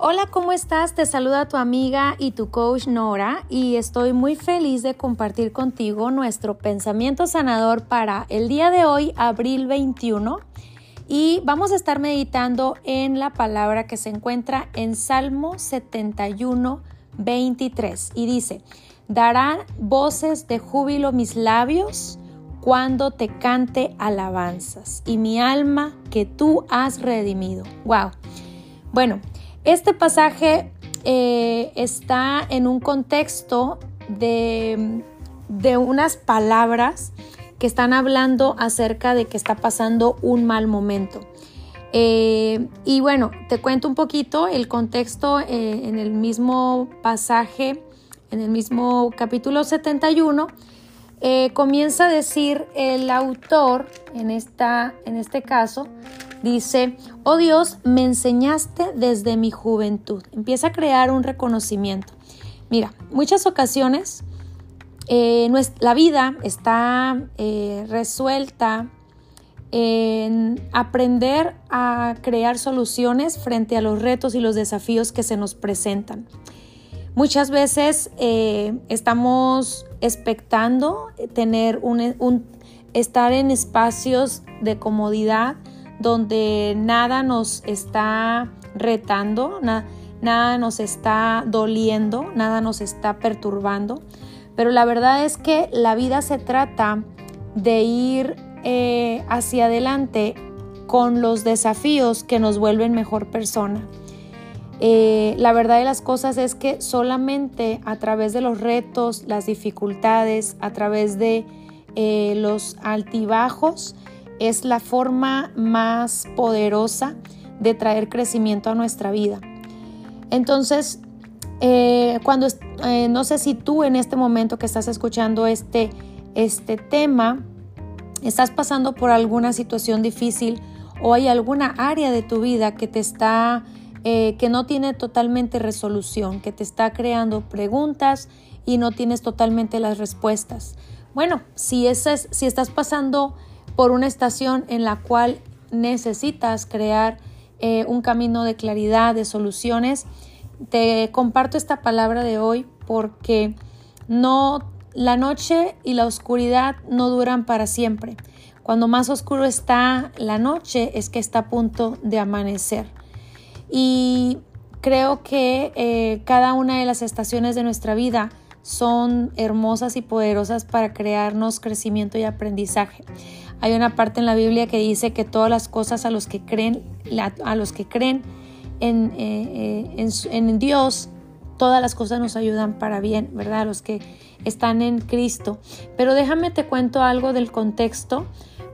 Hola, ¿cómo estás? Te saluda tu amiga y tu coach Nora y estoy muy feliz de compartir contigo nuestro pensamiento sanador para el día de hoy, abril 21. Y vamos a estar meditando en la palabra que se encuentra en Salmo 71, 23 y dice, darán voces de júbilo mis labios cuando te cante alabanzas y mi alma que tú has redimido. Wow. Bueno, este pasaje eh, está en un contexto de, unas palabras que están hablando acerca de que está pasando un mal momento. Eh, y bueno, te cuento un poquito el contexto eh, en el mismo pasaje, en el mismo capítulo 71. comienza a decir el autor, en, esta, en este caso, Dice, oh Dios, me enseñaste desde mi juventud. Empieza a crear un reconocimiento. Mira, muchas ocasiones eh, la vida está eh, resuelta en aprender a crear soluciones frente a los retos y los desafíos que se nos presentan. Muchas veces eh, estamos expectando tener un, estar en espacios de comodidad, donde nada nos está retando, nada nos está doliendo, nada nos está perturbando. Pero la verdad es que la vida se trata de ir eh, hacia adelante con los desafíos que nos vuelven mejor persona. Eh, la verdad de las cosas es que solamente a través de los retos, las dificultades, a través de eh, los altibajos, es la forma más poderosa de traer crecimiento a nuestra vida. Entonces, eh, cuando, eh, no sé si tú en este momento que estás escuchando este, este tema, estás pasando por alguna situación difícil o hay alguna área de tu vida que te está, eh, que no tiene totalmente resolución, que te está creando preguntas y no tienes totalmente las respuestas. Bueno, si, es, si estás pasando por una estación en la cual necesitas crear eh, un camino de claridad, de soluciones. Te comparto esta palabra de hoy porque no la noche y la oscuridad no duran para siempre. Cuando más oscuro está la noche es que está a punto de amanecer. Y creo que eh, cada una de las estaciones de nuestra vida son hermosas y poderosas para crearnos crecimiento y aprendizaje. Hay una parte en la Biblia que dice que todas las cosas a los que creen, a los que creen en, eh, eh, en, Dios, todas las cosas nos ayudan para bien, ¿verdad? Los que están en Cristo. Pero déjame te cuento algo del contexto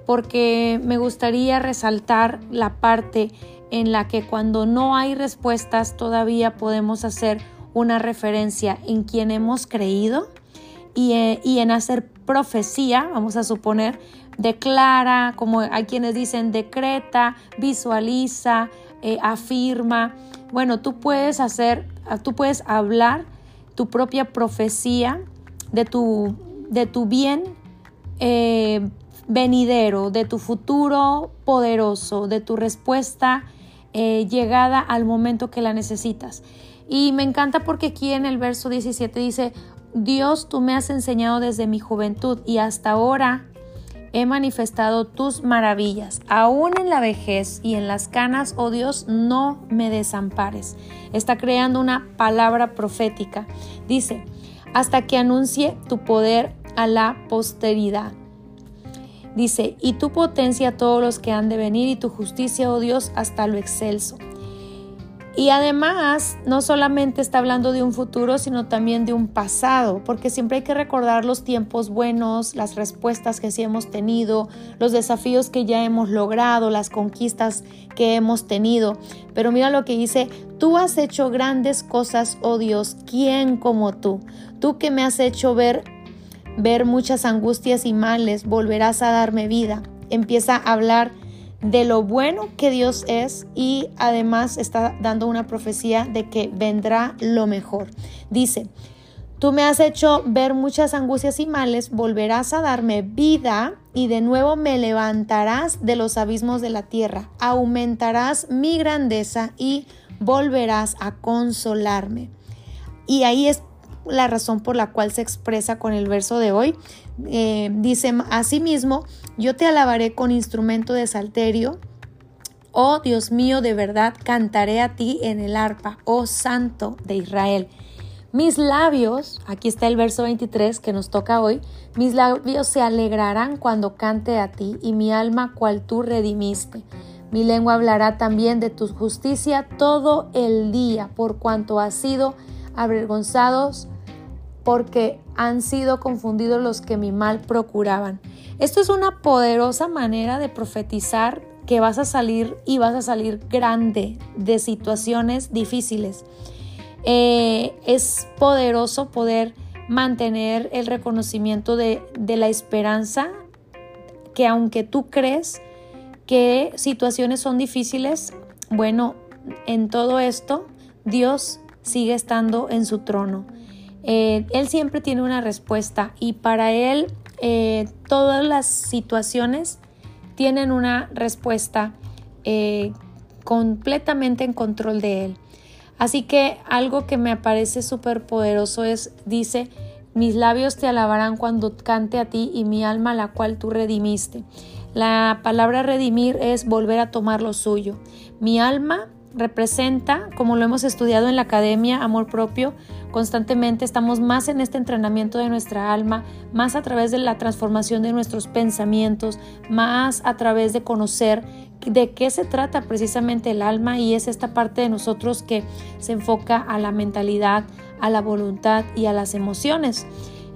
porque me gustaría resaltar la parte en la que cuando no hay respuestas todavía podemos hacer una referencia en quien hemos creído y, eh, y en hacer profecía, vamos a suponer, declara, como hay quienes dicen decreta, visualiza, eh, afirma. Bueno, tú puedes hacer, tú puedes hablar tu propia profecía de tu, de tu bien eh, venidero, de tu futuro poderoso, de tu respuesta eh, llegada al momento que la necesitas. Y me encanta porque aquí en el verso 17 dice, Dios, tú me has enseñado desde mi juventud y hasta ahora he manifestado tus maravillas. Aún en la vejez y en las canas, oh Dios, no me desampares. Está creando una palabra profética. Dice, hasta que anuncie tu poder a la posteridad. Dice, y tu potencia a todos los que han de venir y tu justicia, oh Dios, hasta lo excelso. Y además, no solamente está hablando de un futuro, sino también de un pasado, porque siempre hay que recordar los tiempos buenos, las respuestas que sí hemos tenido, los desafíos que ya hemos logrado, las conquistas que hemos tenido. Pero mira lo que dice, tú has hecho grandes cosas, oh Dios, ¿quién como tú? Tú que me has hecho ver ver muchas angustias y males, volverás a darme vida. Empieza a hablar de lo bueno que Dios es y además está dando una profecía de que vendrá lo mejor. Dice, tú me has hecho ver muchas angustias y males, volverás a darme vida y de nuevo me levantarás de los abismos de la tierra, aumentarás mi grandeza y volverás a consolarme. Y ahí es la razón por la cual se expresa con el verso de hoy. Eh, dice, asimismo, yo te alabaré con instrumento de salterio. Oh Dios mío, de verdad cantaré a ti en el arpa, oh Santo de Israel. Mis labios, aquí está el verso 23 que nos toca hoy, mis labios se alegrarán cuando cante a ti y mi alma cual tú redimiste. Mi lengua hablará también de tu justicia todo el día, por cuanto has sido avergonzados, porque han sido confundidos los que mi mal procuraban. Esto es una poderosa manera de profetizar que vas a salir y vas a salir grande de situaciones difíciles. Eh, es poderoso poder mantener el reconocimiento de, de la esperanza que aunque tú crees que situaciones son difíciles, bueno, en todo esto Dios sigue estando en su trono. Eh, él siempre tiene una respuesta y para Él eh, todas las situaciones tienen una respuesta eh, completamente en control de Él. Así que algo que me parece súper poderoso es, dice, mis labios te alabarán cuando cante a ti y mi alma la cual tú redimiste. La palabra redimir es volver a tomar lo suyo. Mi alma representa, como lo hemos estudiado en la academia, amor propio, constantemente estamos más en este entrenamiento de nuestra alma, más a través de la transformación de nuestros pensamientos, más a través de conocer de qué se trata precisamente el alma y es esta parte de nosotros que se enfoca a la mentalidad, a la voluntad y a las emociones.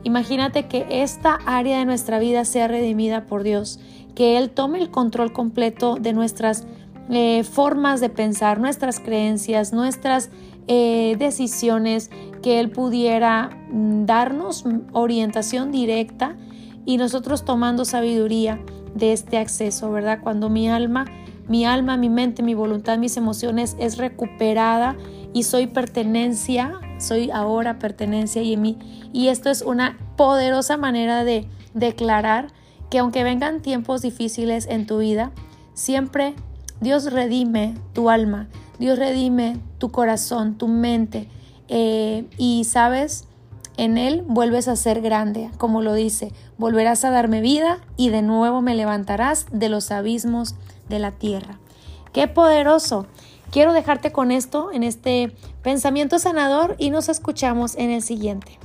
Imagínate que esta área de nuestra vida sea redimida por Dios, que Él tome el control completo de nuestras eh, formas de pensar, nuestras creencias, nuestras eh, decisiones, que Él pudiera mm, darnos orientación directa y nosotros tomando sabiduría de este acceso, ¿verdad? Cuando mi alma, mi alma, mi mente, mi voluntad, mis emociones es recuperada y soy pertenencia, soy ahora pertenencia y en mí. Y esto es una poderosa manera de declarar que aunque vengan tiempos difíciles en tu vida, siempre Dios redime tu alma, Dios redime tu corazón, tu mente. Eh, y sabes, en Él vuelves a ser grande, como lo dice, volverás a darme vida y de nuevo me levantarás de los abismos de la tierra. ¡Qué poderoso! Quiero dejarte con esto, en este pensamiento sanador y nos escuchamos en el siguiente.